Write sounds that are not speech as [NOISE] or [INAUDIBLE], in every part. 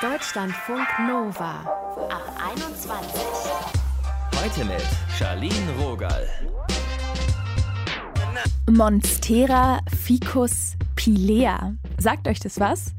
Deutschlandfunk Nova ab 21. Heute mit Charlene Rogal. Monstera ficus pilea. Sagt euch das was?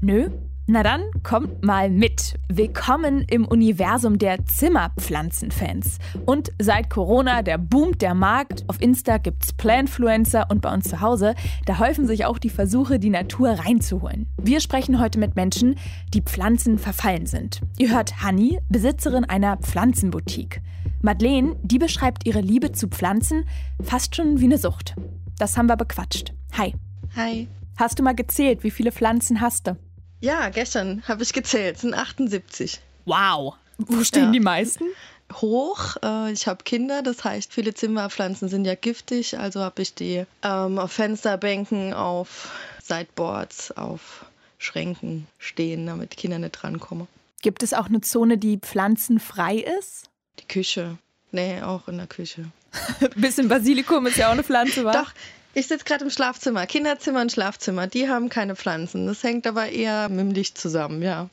Nö? Na dann kommt mal mit. Willkommen im Universum der Zimmerpflanzenfans. Und seit Corona, der boomt der Markt. Auf Insta gibt's Planfluencer und bei uns zu Hause, da häufen sich auch die Versuche, die Natur reinzuholen. Wir sprechen heute mit Menschen, die Pflanzen verfallen sind. Ihr hört Hanni, Besitzerin einer Pflanzenboutique. Madeleine, die beschreibt ihre Liebe zu Pflanzen fast schon wie eine Sucht. Das haben wir bequatscht. Hi. Hi. Hast du mal gezählt, wie viele Pflanzen hast du? Ja, gestern habe ich gezählt, es sind 78. Wow. Wo stehen Ja. die meisten? Hoch, äh, ich habe Kinder, das heißt, viele Zimmerpflanzen sind ja giftig, also habe ich die ähm, auf Fensterbänken, auf Sideboards, auf Schränken stehen, damit Kinder nicht drankommen. Gibt es auch eine Zone, die pflanzenfrei ist? Die Küche. Nee, auch in der Küche. [LAUGHS] Bisschen Basilikum ist ja auch eine Pflanze, wa? Doch, ich sitze gerade im Schlafzimmer. Kinderzimmer und Schlafzimmer, die haben keine Pflanzen. Das hängt aber eher mit dem Licht zusammen, ja.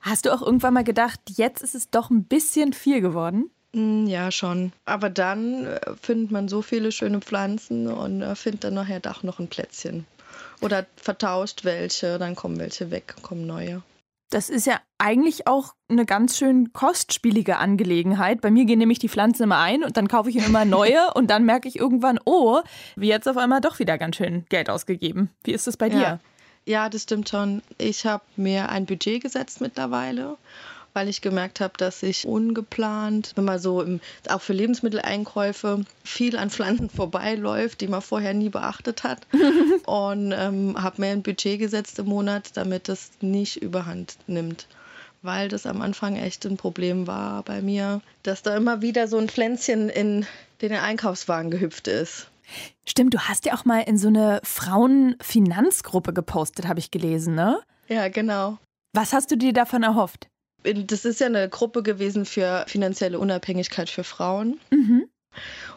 Hast du auch irgendwann mal gedacht, jetzt ist es doch ein bisschen viel geworden? Mm, Ja, schon. Aber dann äh, findet man so viele schöne Pflanzen und äh, findet dann nachher doch noch ein Plätzchen. Oder vertauscht welche, dann kommen welche weg, kommen neue. Das ist ja eigentlich auch eine ganz schön kostspielige Angelegenheit. Bei mir gehen nämlich die Pflanzen immer ein und dann kaufe ich immer neue [LAUGHS] und dann merke ich irgendwann, oh, wie jetzt auf einmal doch wieder ganz schön Geld ausgegeben. Wie ist das bei dir? Ja. Ja, das stimmt schon. Ich habe mir ein Budget gesetzt mittlerweile, weil ich gemerkt habe, dass ich ungeplant, wenn man so im, auch für Lebensmitteleinkäufe viel an Pflanzen [LAUGHS] vorbeiläuft, die man vorher nie beachtet hat. [LAUGHS] und ähm, habe mir ein Budget gesetzt im Monat, damit es nicht überhand nimmt. Weil das am Anfang echt ein Problem war bei mir, dass da immer wieder so ein Pflänzchen in den Einkaufswagen gehüpft ist. Stimmt, du hast ja auch mal in so eine Frauenfinanzgruppe gepostet, habe ich gelesen, ne? Ja, genau. Was hast du dir davon erhofft? Das ist ja eine Gruppe gewesen für finanzielle Unabhängigkeit für Frauen. Mhm.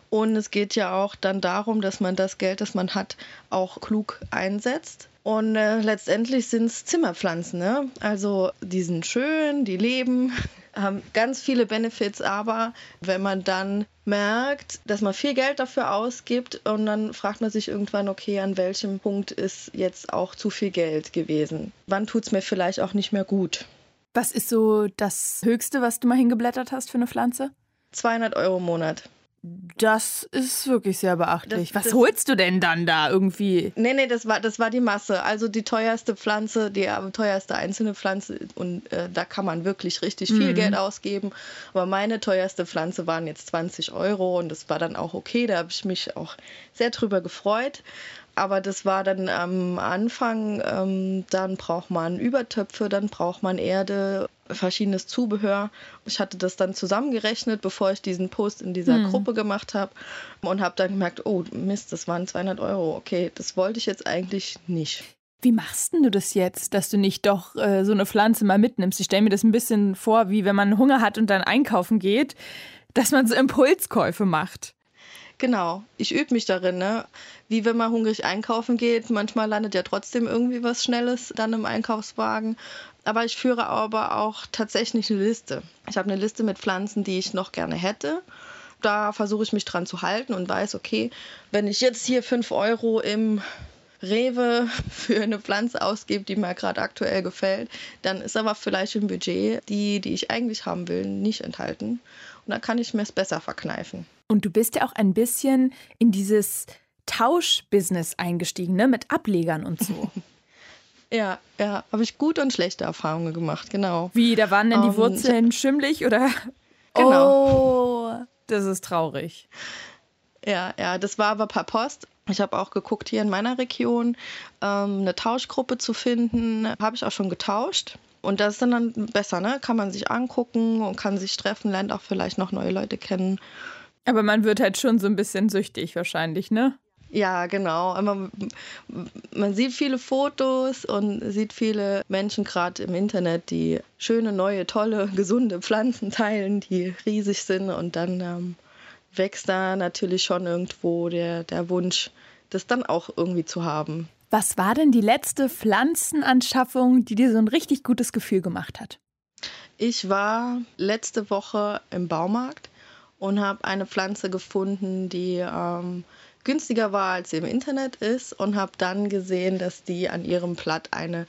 Und es geht ja auch dann darum, dass man das Geld, das man hat, auch klug einsetzt. Und äh, letztendlich sind es Zimmerpflanzen. Ne? Also die sind schön, die leben, [LAUGHS] haben ganz viele Benefits, aber wenn man dann merkt, dass man viel Geld dafür ausgibt und dann fragt man sich irgendwann, okay, an welchem Punkt ist jetzt auch zu viel Geld gewesen? Wann tut es mir vielleicht auch nicht mehr gut? Was ist so das Höchste, was du mal hingeblättert hast für eine Pflanze? 200 Euro im Monat. Das ist wirklich sehr beachtlich. Das- Was das- holst du denn dann da irgendwie? Nee, nee, das war, das war die Masse. Also die teuerste Pflanze, die äh, teuerste einzelne Pflanze. Und äh, da kann man wirklich richtig viel Mhm. Geld ausgeben. Aber meine teuerste Pflanze waren jetzt 20 Euro und das war dann auch okay. Da habe ich mich auch sehr drüber gefreut. Aber das war dann am Anfang, ähm, dann braucht man Übertöpfe, dann braucht man Erde, verschiedenes Zubehör. Ich hatte das dann zusammengerechnet, bevor ich diesen Post in dieser Hm. Gruppe gemacht habe und habe dann gemerkt, oh Mist, das waren 200 Euro. Okay, das wollte ich jetzt eigentlich nicht. Wie machst denn du das jetzt, dass du nicht doch äh, so eine Pflanze mal mitnimmst? Ich stelle mir das ein bisschen vor, wie wenn man Hunger hat und dann einkaufen geht, dass man so Impulskäufe macht. Genau, ich übe mich darin, ne? Wie wenn man hungrig einkaufen geht. Manchmal landet ja trotzdem irgendwie was Schnelles dann im Einkaufswagen. Aber ich führe aber auch tatsächlich eine Liste. Ich habe eine Liste mit Pflanzen, die ich noch gerne hätte. Da versuche ich mich dran zu halten und weiß, okay, wenn ich jetzt hier 5 Euro im Rewe [LAUGHS] für eine Pflanze ausgebe, die mir gerade aktuell gefällt, dann ist aber vielleicht im Budget die, die ich eigentlich haben will, nicht enthalten. Und dann kann ich mir es besser verkneifen. Und du bist ja auch ein bisschen in dieses Tauschbusiness eingestiegen, ne? Mit Ablegern und so. [LAUGHS] Ja, ja, habe ich gute und schlechte Erfahrungen gemacht, genau. Wie, da waren denn die Ähm, Wurzeln schimmlig oder? [LAUGHS] Genau. Oh, das ist traurig. Ja, ja, das war aber per Post. Ich habe auch geguckt, hier in meiner Region ähm, eine Tauschgruppe zu finden. Habe ich auch schon getauscht. Und das ist dann, dann besser, ne? Kann man sich angucken und kann sich treffen, lernt auch vielleicht noch neue Leute kennen. Aber man wird halt schon so ein bisschen süchtig wahrscheinlich, ne? Ja, genau. Aber man sieht viele Fotos und sieht viele Menschen gerade im Internet, die schöne, neue, tolle, [LAUGHS] gesunde Pflanzen teilen, die riesig sind. Und dann ähm, wächst da natürlich schon irgendwo der, der Wunsch, das dann auch irgendwie zu haben. Was war denn die letzte Pflanzenanschaffung, die dir so ein richtig gutes Gefühl gemacht hat? Ich war letzte Woche im Baumarkt und habe eine Pflanze gefunden, die ähm, günstiger war, als sie im Internet ist und habe dann gesehen, dass die an ihrem Blatt eine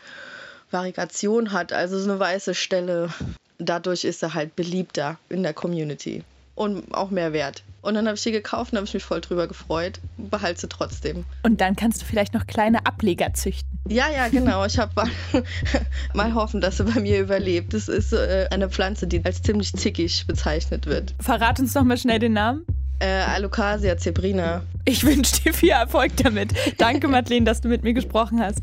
Variation hat, also so eine weiße Stelle. Dadurch ist er halt beliebter in der Community und auch mehr wert. Und dann habe ich die gekauft und habe ich mich voll drüber gefreut. Behalte sie trotzdem. Und dann kannst du vielleicht noch kleine Ableger züchten. Ja, ja, genau. [LAUGHS] Ich habe [LAUGHS] mal hoffen, dass sie bei mir überlebt. Das ist äh, eine Pflanze, die als ziemlich zickig bezeichnet wird. Verrat uns noch mal schnell den Namen. Äh, Alocasia zebrina. Ich wünsche dir viel Erfolg damit. Danke, [LAUGHS] Madeleine, dass du mit mir gesprochen hast.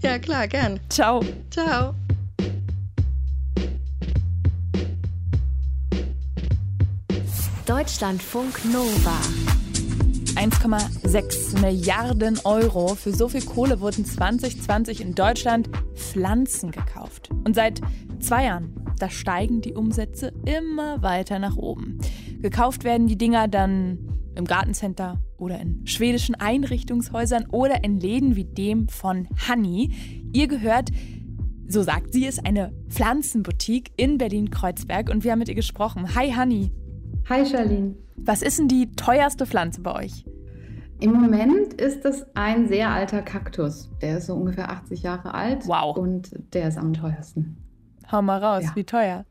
Ja, klar, gern. Ciao. Ciao. Deutschlandfunk Nova. 1,6 Milliarden Euro. Für so viel Kohle wurden 2020 in Deutschland Pflanzen gekauft. Und seit zwei Jahren, da steigen die Umsätze immer weiter nach oben. Gekauft werden die Dinger dann im Gartencenter oder in schwedischen Einrichtungshäusern oder in Läden wie dem von Honey. Ihr gehört, so sagt sie es, eine Pflanzenboutique in Berlin-Kreuzberg und wir haben mit ihr gesprochen. Hi Honey. Hi Charlene. Was ist denn die teuerste Pflanze bei euch? Im Moment ist es ein sehr alter Kaktus. Der ist so ungefähr 80 Jahre alt. Wow. Und der ist am teuersten. Hau mal raus, Ja. wie teuer?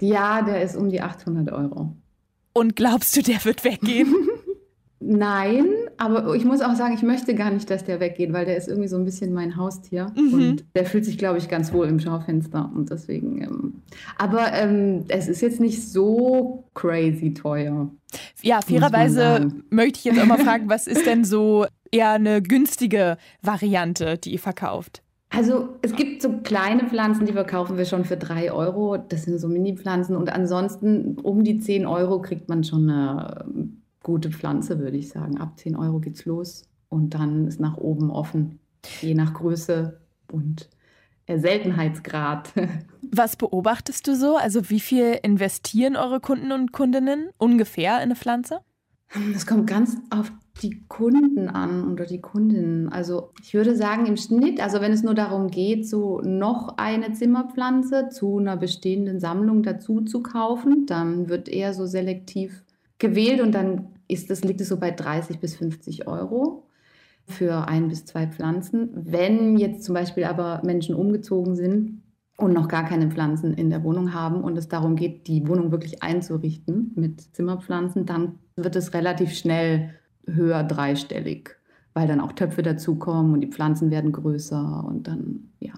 Ja, der ist um die 800 Euro. Und glaubst du, der wird weggehen? [LAUGHS] Nein, aber ich muss auch sagen, ich möchte gar nicht, dass der weggeht, weil der ist irgendwie so ein bisschen mein Haustier. Mhm. Und der fühlt sich, glaube ich, ganz wohl im Schaufenster. Und deswegen. Ähm, aber ähm, es ist jetzt nicht so crazy teuer. ja, fairerweise möchte ich jetzt auch mal [LAUGHS] fragen, was ist denn so eher eine günstige Variante, die ihr verkauft? Also es gibt so kleine Pflanzen, die verkaufen wir schon für 3 Euro. Das sind so Mini-Pflanzen. Und ansonsten um die 10 Euro kriegt man schon eine gute Pflanze, würde ich sagen. Ab 10 Euro geht's los. Und dann ist nach oben offen, je nach Größe und Seltenheitsgrad. [LAUGHS] Was beobachtest du so? Also wie viel investieren eure Kunden und Kundinnen ungefähr in eine Pflanze? Das kommt ganz auf die Kunden an oder die Kundinnen. Also ich würde sagen, im Schnitt, also wenn es nur darum geht, so noch eine Zimmerpflanze zu einer bestehenden Sammlung dazu zu kaufen, dann wird eher so selektiv gewählt und dann ist das, liegt es so bei 30 bis 50 Euro für ein bis zwei Pflanzen. Wenn jetzt zum Beispiel aber Menschen umgezogen sind und noch gar keine Pflanzen in der Wohnung haben und es darum geht, die Wohnung wirklich einzurichten mit Zimmerpflanzen, dann wird es relativ schnell höher dreistellig, weil dann auch Töpfe dazukommen und die Pflanzen werden größer und dann, ja.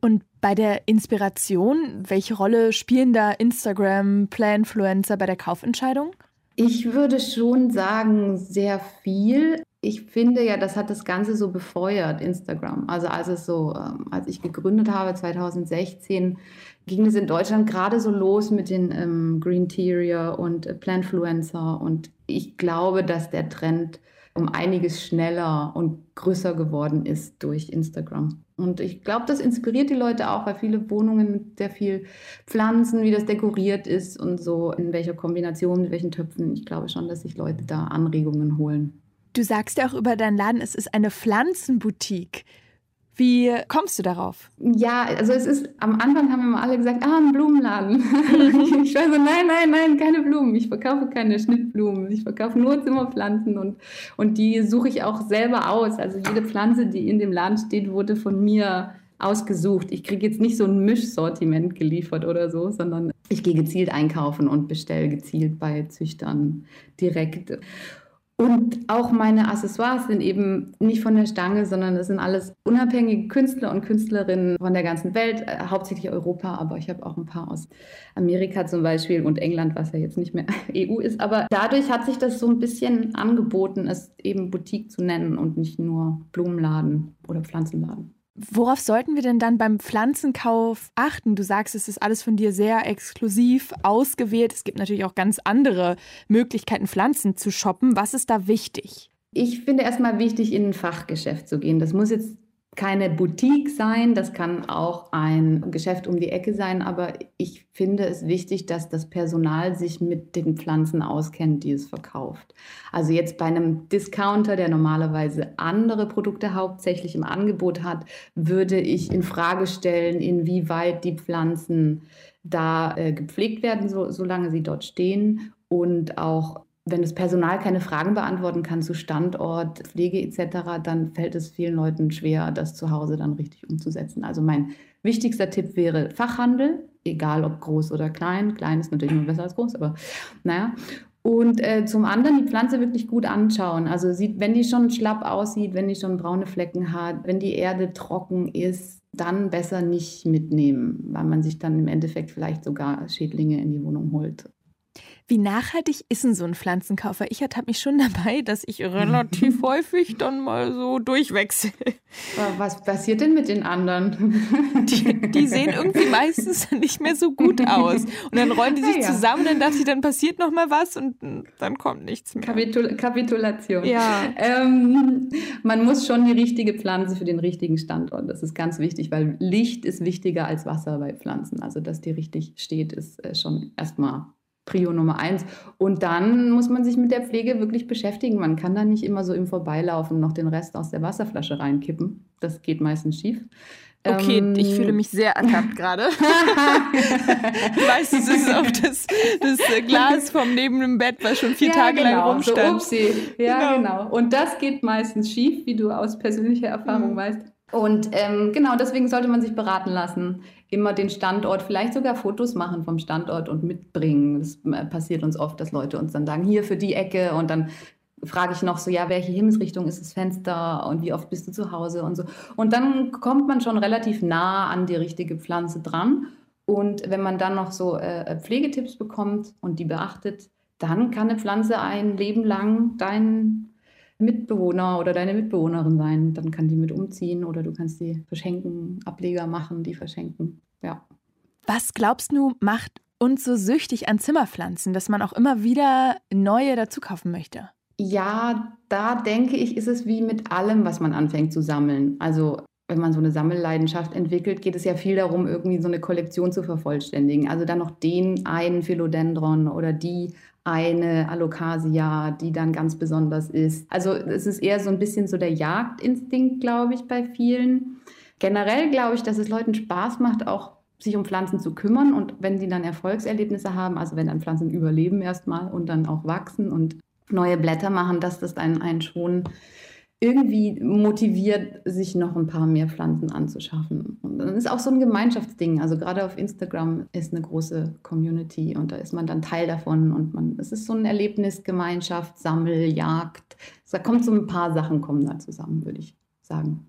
Und bei der Inspiration, welche Rolle spielen da Instagram, Play-Influencer bei der Kaufentscheidung? Ich würde schon sagen, sehr viel. Ich finde ja, das hat das Ganze so befeuert, Instagram. Also als es so, ähm, als ich gegründet habe, 2016, ging es in Deutschland gerade so los mit den ähm, Greenterior und äh, Plantfluencer. Und ich glaube, dass der Trend um einiges schneller und größer geworden ist durch Instagram. Und ich glaube, das inspiriert die Leute auch, weil viele Wohnungen mit sehr viel Pflanzen, wie das dekoriert ist und so, in welcher Kombination, mit welchen Töpfen. Ich glaube schon, dass sich Leute da Anregungen holen. Du sagst ja auch über deinen Laden, es ist eine Pflanzenboutique. Wie kommst du darauf? Ja, also es ist, am Anfang haben immer alle gesagt, ah, ein Blumenladen. [LAUGHS] ich war so, nein, nein, nein, keine Blumen. Ich verkaufe keine Schnittblumen. Ich verkaufe nur Zimmerpflanzen und, und die suche ich auch selber aus. Also jede Pflanze, die in dem Laden steht, wurde von mir ausgesucht. Ich kriege jetzt nicht so ein Mischsortiment geliefert oder so, sondern ich gehe gezielt einkaufen und bestelle gezielt bei Züchtern direkt. Und auch meine Accessoires sind eben nicht von der Stange, sondern es sind alles unabhängige Künstler und Künstlerinnen von der ganzen Welt, äh, hauptsächlich Europa, aber ich habe auch ein paar aus Amerika zum Beispiel und England, was ja jetzt nicht mehr [LAUGHS] EU ist. Aber dadurch hat sich das so ein bisschen angeboten, es eben Boutique zu nennen und nicht nur Blumenladen oder Pflanzenladen. Worauf sollten wir denn dann beim Pflanzenkauf achten? Du sagst, es ist alles von dir sehr exklusiv ausgewählt. Es gibt natürlich auch ganz andere Möglichkeiten, Pflanzen zu shoppen. Was ist da wichtig? Ich finde erstmal wichtig, in ein Fachgeschäft zu gehen. Das muss jetzt keine Boutique sein, das kann auch ein Geschäft um die Ecke sein, aber ich finde es wichtig, dass das Personal sich mit den Pflanzen auskennt, die es verkauft. Also jetzt bei einem Discounter, der normalerweise andere Produkte hauptsächlich im Angebot hat, würde ich in Frage stellen, inwieweit die Pflanzen da äh, gepflegt werden, so, solange sie dort stehen und auch wenn das Personal keine Fragen beantworten kann zu Standort, Pflege etc., dann fällt es vielen Leuten schwer, das zu Hause dann richtig umzusetzen. Also mein wichtigster Tipp wäre Fachhandel, egal ob groß oder klein. Klein ist natürlich immer besser als groß, aber naja. Und äh, zum anderen die Pflanze wirklich gut anschauen. Also sieht, wenn die schon schlapp aussieht, wenn die schon braune Flecken hat, wenn die Erde trocken ist, dann besser nicht mitnehmen, weil man sich dann im Endeffekt vielleicht sogar Schädlinge in die Wohnung holt. Wie nachhaltig ist denn so ein Pflanzenkaufer? Ich ertappe mich schon [LAUGHS] dabei, dass ich relativ [LAUGHS] häufig dann mal so durchwechsel. Was passiert denn mit den anderen? Die, die, sehen irgendwie [LAUGHS] meistens nicht mehr so gut aus. Und dann rollen die sich ja, ja. zusammen, dann dachte ich, dann passiert noch mal was und dann kommt nichts mehr. Kapitul Kapitulation. Ja. Ähm, man muss schon die richtige Pflanze für den richtigen Standort. Das ist ganz wichtig, weil Licht ist wichtiger als Wasser bei Pflanzen. Also, dass die richtig steht, ist äh, schon erstmal Prio Nummer eins. Und dann muss man sich mit der Pflege wirklich beschäftigen. Man kann da nicht immer so im Vorbeilaufen noch den Rest aus der Wasserflasche reinkippen. Das geht meistens schief. Okay, ähm, ich fühle mich sehr ertappt gerade. [LAUGHS] Meistens ist es auf das, das, Glas vom neben dem Bett, was schon vier ja, Tage genau, lang rumstand. So, Ja, genau. genau. Und das geht meistens schief, wie du aus persönlicher Erfahrung mhm. weißt. Und ähm, genau deswegen sollte man sich beraten lassen. Immer den Standort, vielleicht sogar Fotos machen vom Standort und mitbringen. Das äh, passiert uns oft, dass Leute uns dann sagen, hier für die Ecke und dann frage ich noch so, ja, welche Himmelsrichtung ist das Fenster und wie oft bist du zu Hause und so. Und dann kommt man schon relativ nah an die richtige Pflanze dran. Und wenn man dann noch so äh, Pflegetipps bekommt und die beachtet, dann kann eine Pflanze ein Leben lang dein Mitbewohner oder deine Mitbewohnerin sein. Dann kann die mit umziehen oder du kannst die verschenken, Ableger machen, die verschenken. Ja. Was glaubst du, macht uns so süchtig an Zimmerpflanzen, dass man auch immer wieder neue dazu kaufen möchte? Ja, da denke ich, ist es wie mit allem, was man anfängt zu sammeln. Also wenn man so eine Sammelleidenschaft entwickelt, geht es ja viel darum, irgendwie so eine Kollektion zu vervollständigen. Also dann noch den einen Philodendron oder die eine Alocasia, die dann ganz besonders ist. Also es ist eher so ein bisschen so der Jagdinstinkt, glaube ich, bei vielen. Generell glaube ich, dass es Leuten Spaß macht, auch sich um Pflanzen zu kümmern und wenn sie dann Erfolgserlebnisse haben, also wenn dann Pflanzen überleben erstmal und dann auch wachsen und neue Blätter machen, dass das einen, einen schon irgendwie motiviert, sich noch ein paar mehr Pflanzen anzuschaffen. Und das ist auch so ein Gemeinschaftsding. Also gerade auf Instagram ist eine große Community und da ist man dann Teil davon und man, es ist so ein Erlebnis, Gemeinschaft, Sammel, Jagd. Da kommt so ein paar Sachen kommen da zusammen, würde ich sagen.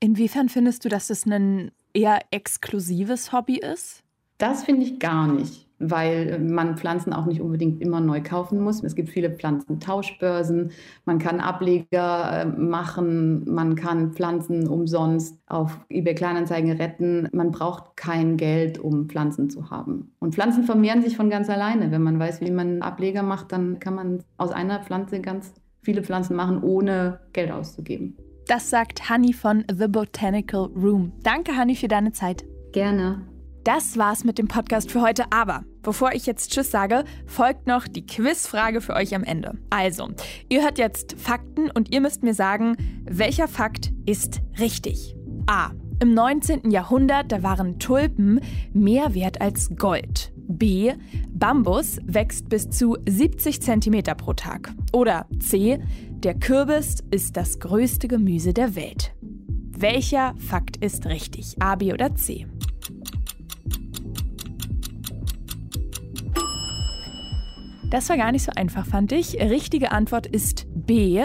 Inwiefern findest du, dass es ein eher exklusives Hobby ist? Das finde ich gar nicht weil man Pflanzen auch nicht unbedingt immer neu kaufen muss. Es gibt viele Pflanzentauschbörsen, man kann Ableger äh, machen, man kann Pflanzen umsonst auf eBay Kleinanzeigen retten. Man braucht kein Geld, um Pflanzen zu haben. Und Pflanzen vermehren sich von ganz alleine. Wenn man weiß, wie man Ableger macht, dann kann man aus einer Pflanze ganz viele Pflanzen machen, ohne Geld auszugeben. Das sagt Honey von The Botanical Room. Danke, Honey, für deine Zeit. Gerne. Das war's mit dem Podcast für heute, aber bevor ich jetzt Tschüss sage, folgt noch die Quizfrage für euch am Ende. Also, ihr hört jetzt Fakten und ihr müsst mir sagen, welcher Fakt ist richtig. A. Im 19. Jahrhundert, da waren Tulpen mehr wert als Gold. B. Bambus wächst bis zu 70 cm pro Tag. Oder C. Der Kürbis ist das größte Gemüse der Welt. Welcher Fakt ist richtig? A, B oder C? Das war gar nicht so einfach, fand ich. Richtige Antwort ist B.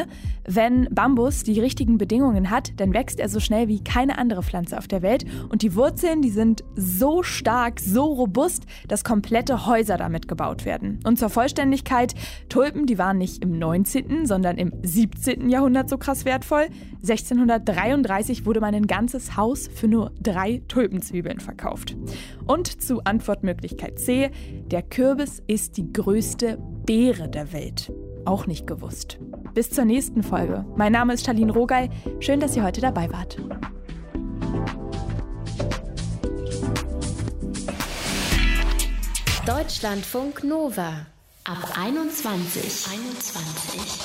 Wenn Bambus die richtigen Bedingungen hat, dann wächst er so schnell wie keine andere Pflanze auf der Welt. Und die Wurzeln, die sind so stark, so robust, dass komplette Häuser damit gebaut werden. Und zur Vollständigkeit, Tulpen, die waren nicht im 19., sondern im 17. Jahrhundert so krass wertvoll. 1633 wurde mein ganzes Haus für nur drei Tulpenzwiebeln verkauft. Und zu Antwortmöglichkeit C, der Kürbis ist die größte Beere der Welt. Auch nicht gewusst. Bis zur nächsten Folge. Mein Name ist Charlene Rogal. Schön, dass ihr heute dabei wart. Deutschlandfunk Nova ab 21. 21.